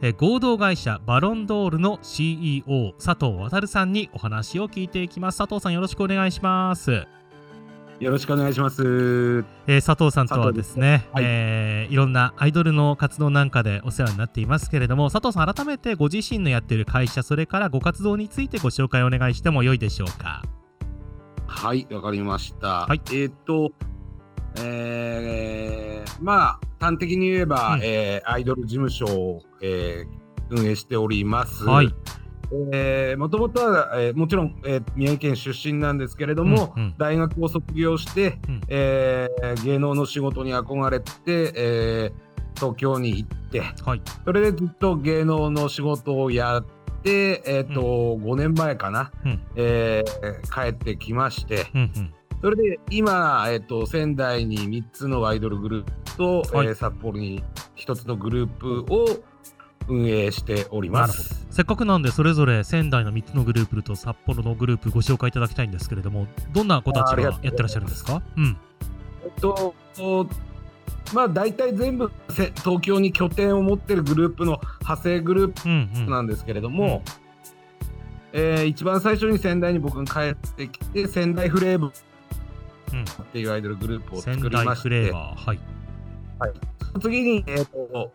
え合同会社バロンドールの CEO 佐藤渉さんにお話を聞いていきます。佐藤さんよろしくお願いします。よろしくお願いします。えー、佐藤さんとはですね、はい。えーいろんなアイドルの活動なんかでお世話になっていますけれども佐藤さん改めてご自身のやっている会社それからご活動についてご紹介お願いしてもよいでしょうか？はい、わかりました。はい。えーっと、えーまあ、端的に言えば、うん。えーアイドル事務所を、えー運営しております。はい。えーもともとは、えーもちろん、えー宮城県出身なんですけれども、うんうん。大学を卒業して、うん。えー芸能の仕事に憧れて、えー東京に行って、はい。それでずっと芸能の仕事をやって、えーっと5年前かな、うん。えー帰ってきまして、うんうんそれで今、えっと、仙台に3つのアイドルグループと、はい。えー札幌に1つのグループを運営しております。せっかくなんでそれぞれ仙台の3つのグループと札幌のグループご紹介いただきたいんですけれどもどんな子たちがやってらっしゃるんですか？うん。えっとまあ大体全部せ東京に拠点を持ってるグループの派生グルーうんうん。プなんですけれども、えー一番最初に仙台に僕が帰ってきて仙台フレーブうんっていうアイドルグループを作仙りまして。台フレーバーはい。次に、えっと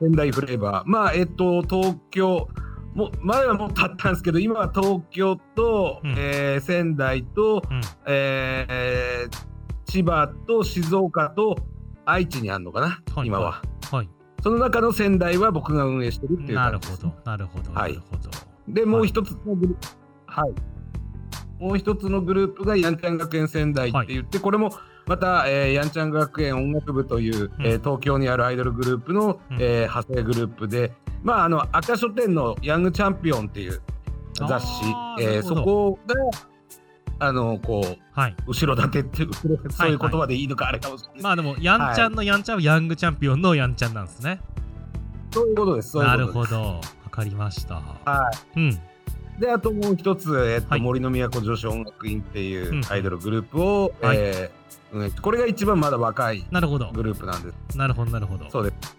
仙台フレーバー、まあえっと東京も前はもう経ったんですけど今は東京と、うん。えー仙台と、うん。えー千葉と静岡と愛知にあるのかな、はい。今は。はい。その中の仙台は僕が運営してるっていうなるほ。ど。なるほど。はないるほど。でもう一つのグループ、はい。もう一つのグループがやんちゃん学園仙台って言って、これもまた、えーやんちゃん学園音楽部という、うん。えー東京にあるアイドルグループの、うん。えー派生グループで、まあ、あの赤書店のヤングチャンピオンっていう雑誌えーそこがあのこうはい。後ろ盾っていうそういう言葉でいいのかあれかもしれないです、まあでもやんちゃんのやんちゃんはヤングチャンピオンのやんちゃんなんですね。そういうことです。なることです。ほど。わかりました。はうん。い。で、あともう一つ、えっとはい森の都女子音楽院っていうんうアイドルグループを、はいえー運営これが一番まだ若いなるほどグループなんです。なるほどなるほどそうです。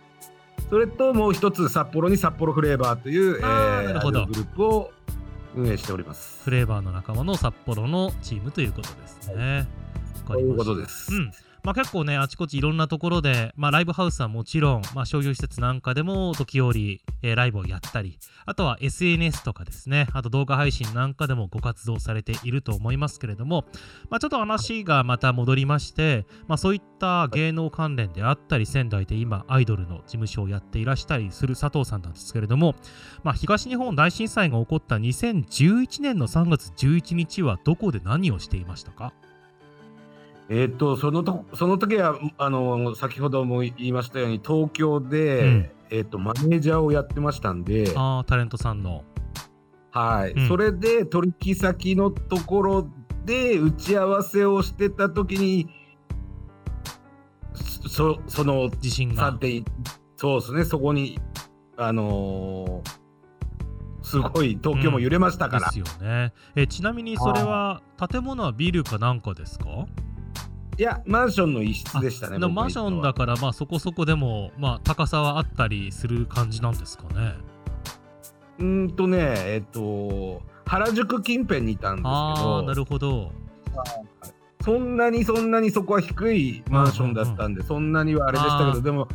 それともう一つ、札幌に札幌フレーバーという、えあーーなるほどグループを運営しております。フレーバーの仲間の札幌のチームということですね。わかそういうことです。うん。まあ、結構ね、あちこちいろんなところで、まあ、ライブハウスはもちろん、まあ、商業施設なんかでも時折、えーライブをやったり、あとは SNS とかですね、あと動画配信なんかでもご活動されていると思いますけれども、まあ、ちょっと話がまた戻りまして、まあ、そういった芸能関連であったり、仙台で今、アイドルの事務所をやっていらしたりする佐藤さんなんですけれども、まあ、東日本大震災が起こった2011年の3月11日はどこで何をしていましたか？えっと、そのと、その時は、あの、先ほども言いましたように、東京で、うん。えっと、マネージャーをやってましたんで、ああ、タレントさんの。はい、うん。それで取引先のところで打ち合わせをしてた時にそその地震が。3.1そうですね。そこにあのーすごい東京も揺れましたから、ですよね。えちなみにそれは建物はビルかなんかですか？いやマンションの一室でしたねマンションだからまあそこそこでもまあ高さはあったりする感じなんですかね。うーんとねえっと原宿近辺にいたんですけああなどるほど。そんなにそんなにそこは低いマンションだったんで、そんなにはあれでしたけどでも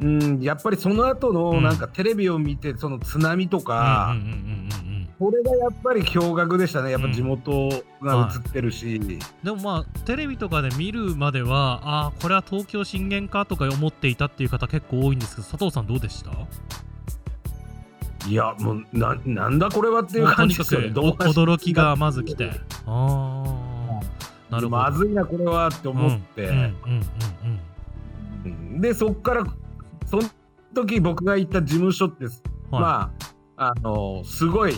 うんやっぱりその後うんのなんかテレビを見てその津波とうんか、うんうんうんうんこれがやっぱり驚愕でしたね。やっぱ地元が映ってるし、でもまあテレビとかで見るまではああこれは東京震源かとか思っていたっていう方結構多いんですけど佐藤さんどうでした？いやもうななんだこれはっていう感じですにかくおよね驚きがまず来て。ああなるほど。まずいなこれはって思って、うんうんうんうんうん。でそっからそ時僕が行った事務所って、はい。まあ、あのすごい、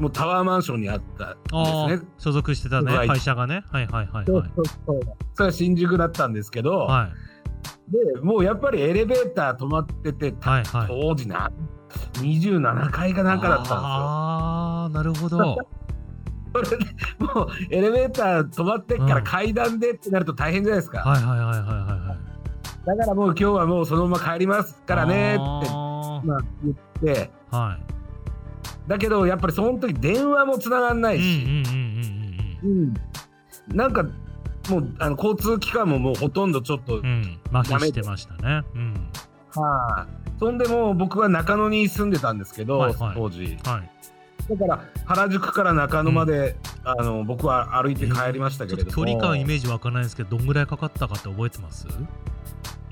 もうタワーマンションにあったんですね。所属してたねはい会社がね。はいはいはいそうはい。そうそうそれは新宿だったんですけど、はい。でもうやっぱりエレベーター止まってて、はいはい。当時な27階かなんかだったんですよ。ああなるほど。それでもうエレベーター止まってっからうん。階段でってなると大変じゃないですか。はいはいはいはいはいはい。だからもう今日はもうそのまま帰りますからねって、あまあ、言って、ーはいだけどやっぱりその時電話もつながんなうんうんいし、うんうんうん。なんかもうあの交通機関ももうほとんどちょっと、うん。してましたね。うん。はい。そんでもう僕は中野に住んでたんですけど、はいはい。当時。はい。だから原宿から中野まで、あの僕は歩いて帰りましたけちょっとれども、距離感イメージわからないんですけどどんぐらいかかったかって覚えてます？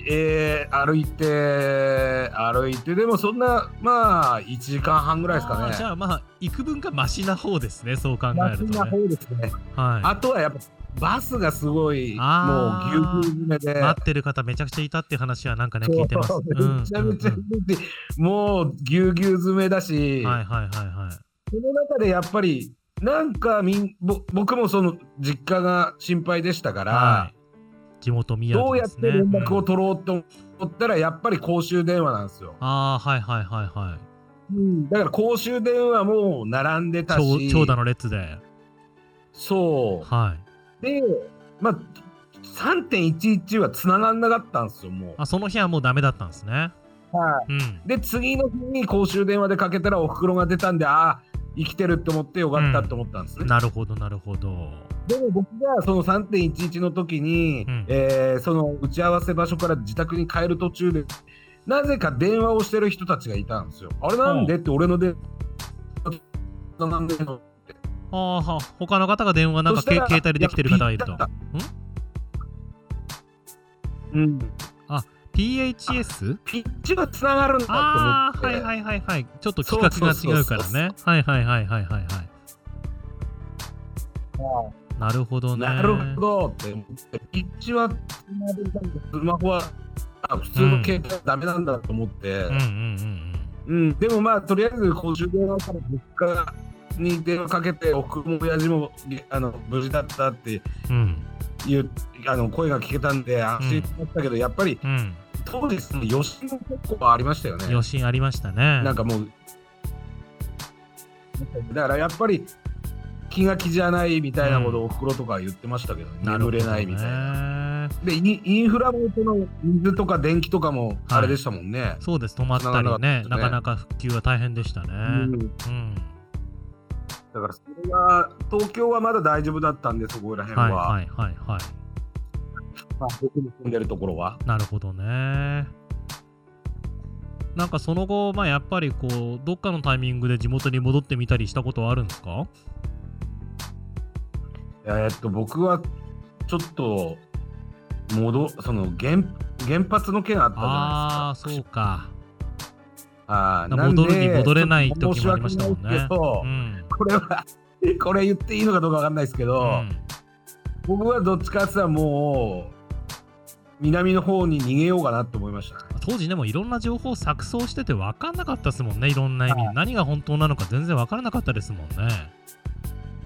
えー歩いて歩いてでもそんなまあ1時間半ぐらいですかね。じゃあまあ幾分かマシな方ですねそう考えるとね。楽な方ですね。はい。あとはやっぱバスがすごいもうぎゅうぎゅう詰めで。待ってる方めちゃくちゃいたって話はなんかね聞いてます。めちゃめちゃうんうんもうぎゅうぎゅう詰めだし、うんはいはいはいはい。その中でやっぱりなんかみんぼ僕もその実家が心配でしたから、はい、地元宮どうやっ。て連絡をうん取ろうと思ったら、やっぱり公衆電話なんですよ。ああはいはいはいはい。だから公衆電話も並んでたし、長長蛇の列で。そはい。う。で、まあ、3.11は繋がんなかったんですよ、もあその日はもうダメだったんですね。う。はい。うん。で、次の日に公衆電話でかけたらお袋が出たんで、ああ、生きてるって思ってよかったって思ったんですね。なるほどなるほど。でも僕がその3.11の時に、うんえーその打ち合わせ場所から自宅に帰る途中で、なぜか電話をしてる人たちがいたんですよ。あれなんでって俺の電話なんでの？ああは他の方が電話なんか携帯でできてる方がいるとや。うん。PHS? ピッチがつながるんだと思って。ああはいはいはいはい。ちょっと規格が違うからね。はいはいはいはいはいはい。なるほどね。なるほど。ピッチはつながるんだけどスマホはあ普通の携帯はダメなんだと思って。うんうんうんうん、でもまあとりあえず公衆電話から実家に電話かけておふくろも親父もあの無事だったってうん。うんいうあの声が聞けたんで安心しましたけど、やっぱりうん。当時その余震も結構ありましたよね。余震ありましたね。なんかもうだからやっぱり気が気じゃないみたいなことをおふくろとかは言ってましたけど、眠れないみたいな。な。でインフラもその水とか電気とかもあれでしたもんね。そうです、止まったりねなかなか復旧は大変でしたね。うんうん。だからそれは東京はまだ大丈夫だったんでそこら辺は。はいはいはいはい。まあ、僕の住んでるところは。なるほどね。なんかその後、まあ、やっぱりこう、どっかのタイミングで地元に戻ってみたりしたことはあるんですか？えーっと、僕はちょっと、戻その原原発の件あったじあゃあ、そうか。ないですか。あー戻るになんで戻れない時もありましたもんねうん。これは、これ言っていいのかどうかわかんないですけど、うん僕はどっちかって言ったらもう、南の方に逃げようかなと思いましたね。当時でもいろんな情報錯綜してて分かんなかったですもんね、いろんな意味。はい何が本当なのか全然分からなかったですもんね。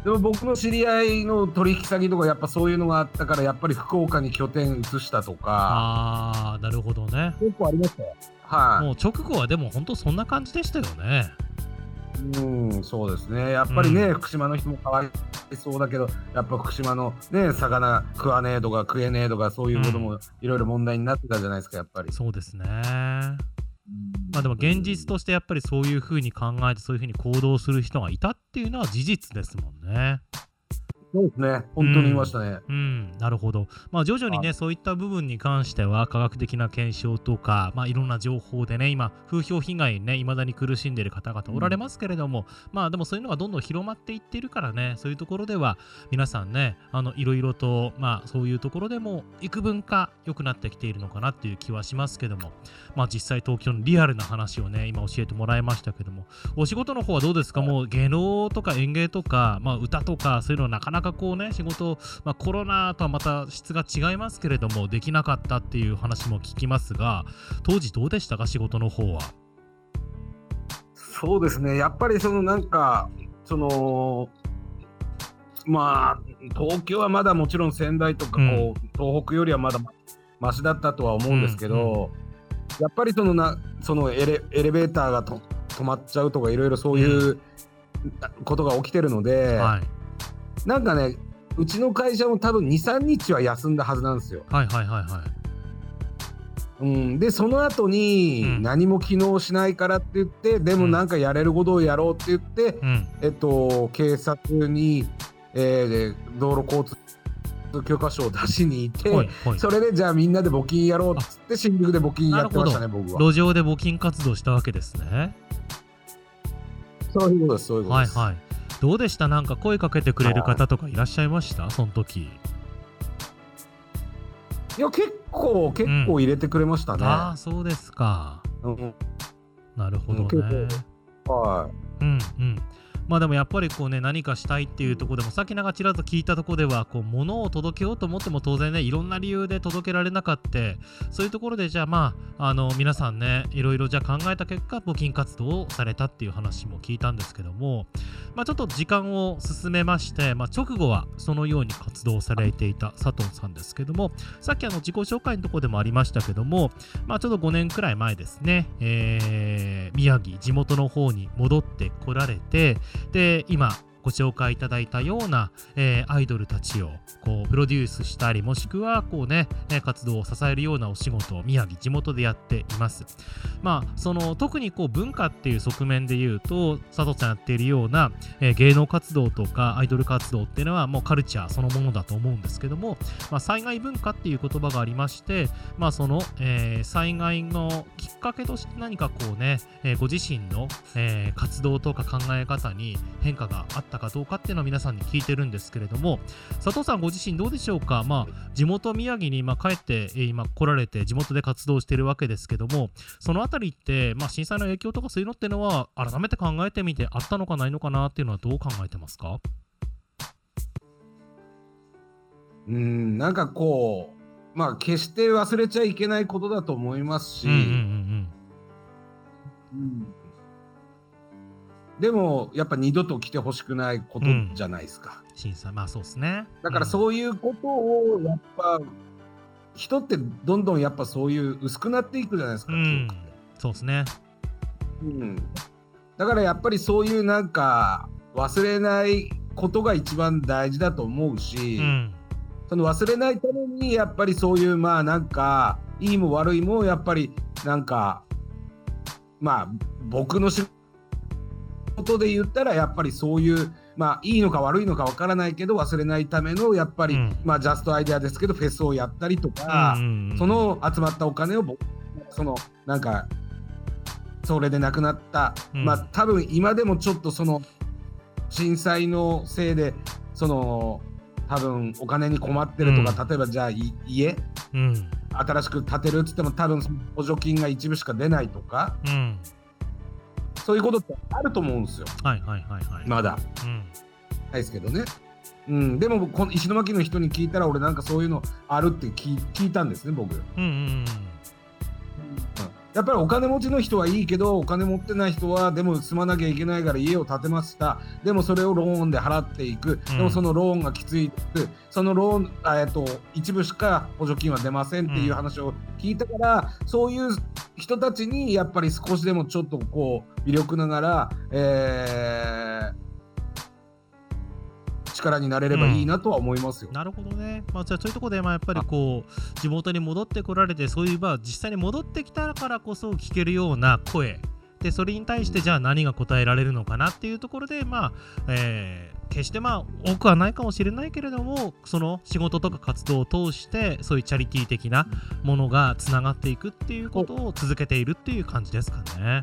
でも僕の知り合いの取引先とかやっぱそういうのがあったからやっぱり福岡に拠点移したとかああ、なるほどね。結構ありましたよはい、もう直後はでも本当そんな感じでしたよね。うん、そうですね。やっぱりね、福島の人もかわいそうだけど、やっぱ福島のね、魚食わねえとか食えねえとか、そういうこともいろいろ問題になってたじゃないですか、やっぱり。そうですね。まあでも現実としてやっぱりそういうふうに考えてそういうふうに行動する人がいたっていうのは事実ですもんね。そうですね。本当にいましたね。うん、なるほど。まあ徐々にね、そういった部分に関しては科学的な検証とか、まあいろんな情報でね、今、風評被害にね、未だに苦しんでいる方々おられますけれども、まあでもそういうのがどんどん広まっていっているからね、そういうところでは皆さんね、あの、いろいろと、まあそういうところでも幾分か良くなってきているのかなっていう気はしますけども、まあ実際東京のリアルな話をね、今教えてもらいましたけども、お仕事の方はどうですか？もう芸能とか演芸とか、まあ歌とかそういうのなかなかかこうね仕事、まあ、コロナとはまた質が違いますけれどもできなかったっていう話も聞きますが当時どうでしたか仕事の方は？そうですね。やっぱりそのなんかそのまあ東京はまだもちろん仙台とかこう、東北よりはまだマシだったとは思うんですけど、やっぱりそのなそのエレエレベーターがと止まっちゃうとかいろいろそういうことが起きてるので、はいなんかねうちの会社も多分23日は休んだはずなんですよ。はいはいはいはい。うん、でその後にうん。何も機能しないからって言って、でもなんかやれることをやろうって言って、うん。えっと、警察に、えー道路交通許可証を出しに行って、それでじゃあみんなで募金やろうっつって新宿で募金やってましたね僕は。路上で募金活動したわけですね。そういうことですそういうことです。はいはいどうでした？なんか声かけてくれる方とかいらっしゃいました？その時。いや結構結構入れてくれましたね。ああそうですか。うん。なるほど結ねはい。うんうんまあでもやっぱりこうね何かしたいっていうところでもさっきなんかちらっと聞いたところではこう物を届けようと思っても当然ねいろんな理由で届けられなかった。そういうところでじゃあまああの皆さんねいろいろじゃあ考えた結果募金活動をされたっていう話も聞いたんですけどもまあちょっと時間を進めまして、まあ、直後はそのように活動されていた佐藤さんですけどもさっきあの自己紹介のところでもありましたけどもまあちょうど5年くらい前ですね、えー宮城地元の方に戻ってこられてで今ご紹介いただいたような、えーアイドルたちをこうプロデュースしたりもしくはこうねえー活動を支えるようなお仕事を宮城地元でやっています。まあその特にこう文化っていう側面で言うと佐藤さんやっているような、えー芸能活動とかアイドル活動っていうのはもうカルチャーそのものだと思うんですけども、まあ、災害文化っていう言葉がありましてまあその、えー災害のきっかけとして何かこうね、えーご自身の、えー活動とか考え方に変化があったかどうかっていうのを皆さんに聞いてるんですけれども佐藤さんご自身どうでしょうか？まあ地元宮城にまあ帰って、えー今来られて地元で活動しているわけですけどもそのあたりって、まあ、震災の影響とかそういうのっていうのは改めて考えてみてあったのかないのかなっていうのはどう考えてますか？うんなんかこうまあ決して忘れちゃいけないことだと思いますし、うんうんうん。うんでもやっぱ二度と来てほしくないことじゃないですか。うん。震災まあそうですね。だからうそういうことをやっぱ、人ってどんどんやっぱそういう薄くなっていくじゃないですか、ん、うん。そうですね。うん、だからやっぱりそういうなんか忘れないことが一番大事だと思うし、うん。その忘れないためにやっぱりそういうまあなんかいいも悪いもやっぱりなんかまあ僕の仕事で言ったらやっぱりそういうまあいいのか悪いのかわからないけど忘れないためのやっぱり、うん。まあジャストアイデアですけどフェスをやったりとか、うんうんうん。その集まったお金を僕そのなんかそれで亡くなった、うん。まあ多分今でもちょっとその震災のせいでその多分お金に困ってるとか、うん。例えばじゃあい家うん。新しく建てるっつっても多分補助金が一部しか出ないとかうんそういうことってあると思うんですよ。はいはいはいはい。まだ。うん。ないですけどね。うん、でもこの石巻の人に聞いたら俺なんかそういうのあるって聞い聞いたんですね僕。うんうんやっぱりお金持ちの人はいいけどお金持ってない人はでも住まなきゃいけないから家を建てました。でもそれをローンで払っていく、うん。でもそのローンがきつい。そのローンあえっと一部しか補助金は出ませんっていう話を聞いたから、そういう人たちにやっぱり少しでもちょっとこう魅力ながら、えー力になれればいいなとは思いますよ。なるほどね。まあ、じゃあそういうところで、まあ、やっぱりこう、地元に戻ってこられて、そういう、まあ、実際に戻ってきたからこそ聞けるような声。で、それに対して、じゃあ何が答えられるのかなっていうところで、まあ、えー決してまあ多くはないかもしれないけれどもその仕事とか活動を通してそういうチャリティー的なものがつながっていくっていうことを続けているっていう感じですかね。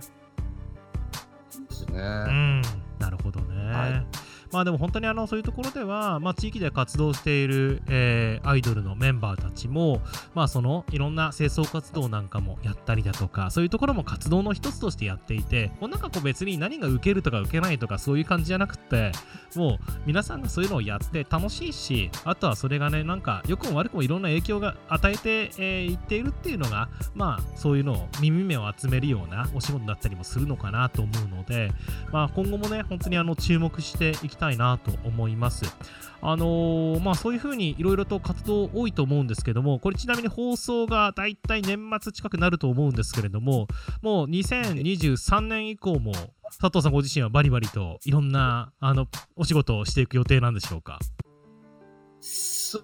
ですね。うん、なるほどね。はいまあでも本当にあのそういうところでは、まあ、地域で活動している、えー、アイドルのメンバーたちも、まあ、そのいろんな清掃活動なんかもやったりだとかそういうところも活動の一つとしてやっていてもうなんかこう別に何が受けるとか受けないとかそういう感じじゃなくてもう皆さんがそういうのをやって楽しいしあとはそれがねなんか良くも悪くもいろんな影響が与えてい、えー、っているっていうのがまあそういうのを耳目を集めるようなお仕事だったりもするのかなと思うので、まあ、今後もね本当にあの注目していきたいなと思います。あのー、まあそういうふうにいろいろと活動多いと思うんですけども、これちなみに放送がだいたい年末近くなると思うんですけれども、もう2023年以降も佐藤さんご自身はバリバリといろんなあのお仕事をしていく予定なんでしょうか？そ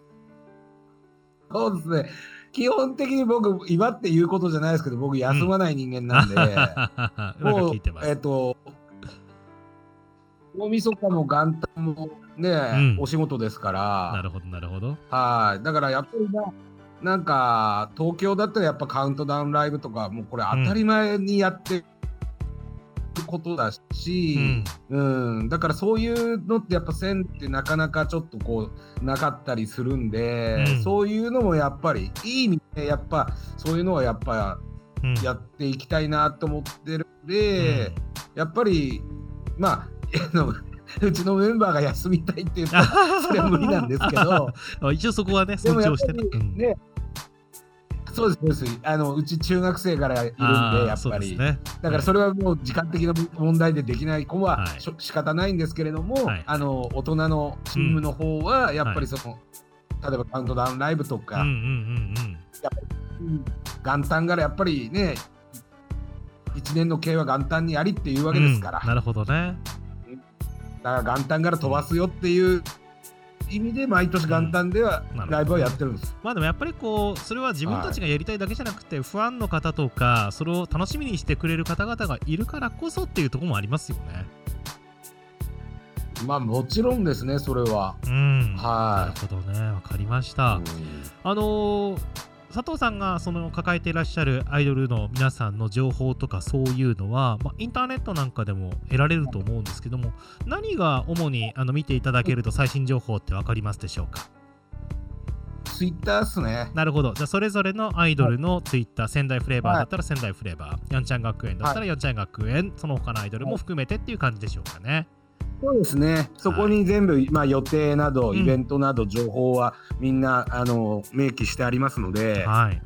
うですね。基本的に僕、今って言うことじゃないですけど、僕、休まない人間なんで、うん、もう、えっ、ー、と、大晦日も元旦もね、うん、お仕事ですから。なるほど、なるほど。はい。だからやっぱりな、なんか、東京だったらやっぱカウントダウンライブとか、もうこれ当たり前にやってことだし、うん、うん、だからそういうのってやっぱ線ってなかなかちょっとこうなかったりするんで、うん、そういうのもやっぱりいい意味でやっぱそういうのはやっぱやっていきたいなと思ってるんで、うん、やっぱりまあ うちのメンバーが休みたいって言ったらそれは無理なんですけど 一応そこはね尊重してね、そうです、そうです。あのうち中学生からいるんで、やっぱり、ね。だからそれはもう時間的な問題でできない子は、はい、仕方ないんですけれども、はい、あの大人のチームの方は、やっぱりその、うん、例えばカウントダウンライブとか、元旦からやっぱりね、1年の計は元旦にやりっていうわけですから。うん、なるほどね。だから元旦から飛ばすよっていう意味で毎年元旦ではライブはやってるんです、うん、まあでもやっぱりこうそれは自分たちがやりたいだけじゃなくて、はい、ファンの方とかそれを楽しみにしてくれる方々がいるからこそっていうところもありますよね。まあもちろんですね、それは。うん。はい。なるほどね、わかりました。あのー、佐藤さんがその抱えていらっしゃるアイドルの皆さんの情報とかそういうのは、まあ、インターネットなんかでも得られると思うんですけども何が主にあの見ていただけると最新情報って分かりますでしょうか？ツイッターっすね。なるほど。じゃあ、それぞれのアイドルのツイッター、仙台フレーバーだったら仙台フレーバー、やんちゃん学園だったらやんちゃん学園、その他のアイドルも含めてっていう感じでしょうかね。そうですね。そこに全部、はい、まあ予定など、イベントなど情報はみんな、あの明記してありますので、はい。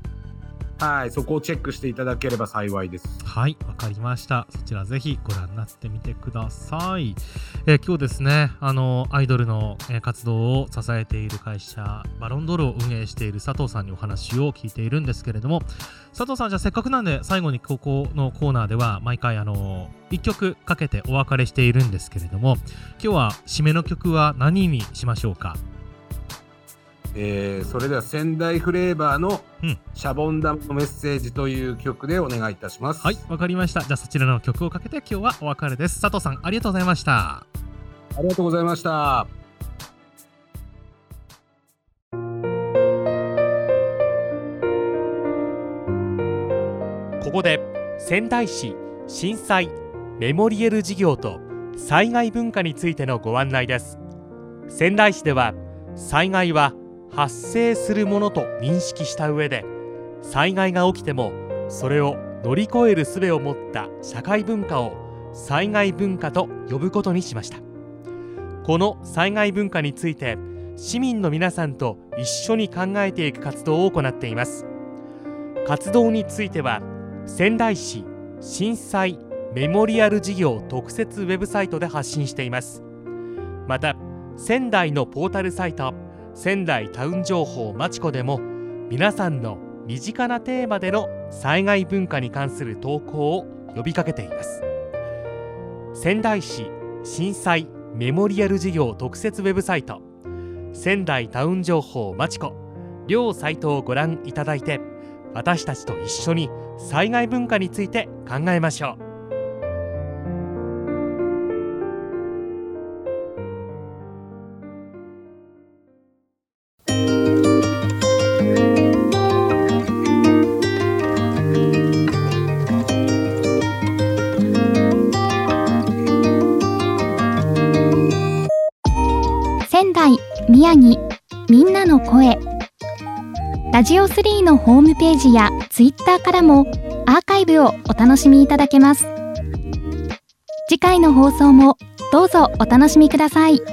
はい、そこをチェックしていただければ幸いです。はい、わかりました。そちらぜひご覧になってみてください。えー、今日ですね、あのアイドルの、え、活動を支えている会社、バロンドールを運営している佐藤さんにお話を聞いているんですけれども、佐藤さん、じゃあせっかくなんで最後にここのコーナーでは毎回あの1曲かけてお別れしているんですけれども、今日は締めの曲は何にしましょうか？えー、それでは仙台フレーバーの「シャボン玉のメッセージ」という曲でお願いいたします。はいわかりました。じゃあそちらの曲をかけて今日はお別れです。佐藤さんありがとうございました。ありがとうございました。ここで仙台市震災メモリエル事業と災害文化についてのご案内です。仙台市では災害は発生するものと認識した上で災害が起きてもそれを乗り越える術を持った社会文化を災害文化と呼ぶことにしました。この災害文化について市民の皆さんと一緒に考えていく活動を行っています。活動については仙台市震災メモリアル事業特設ウェブサイトで発信しています。また仙台のポータルサイト仙台タウン情報まちこでも皆さんの身近なテーマでの災害文化に関する投稿を呼びかけています。仙台市震災メモリアル事業特設ウェブサイト仙台タウン情報まちこ両サイトをご覧いただいて私たちと一緒に災害文化について考えましょう。宮城みんなの声ラジオ3のホームページやツイッターからもアーカイブをお楽しみいただけます次回の放送もどうぞお楽しみください。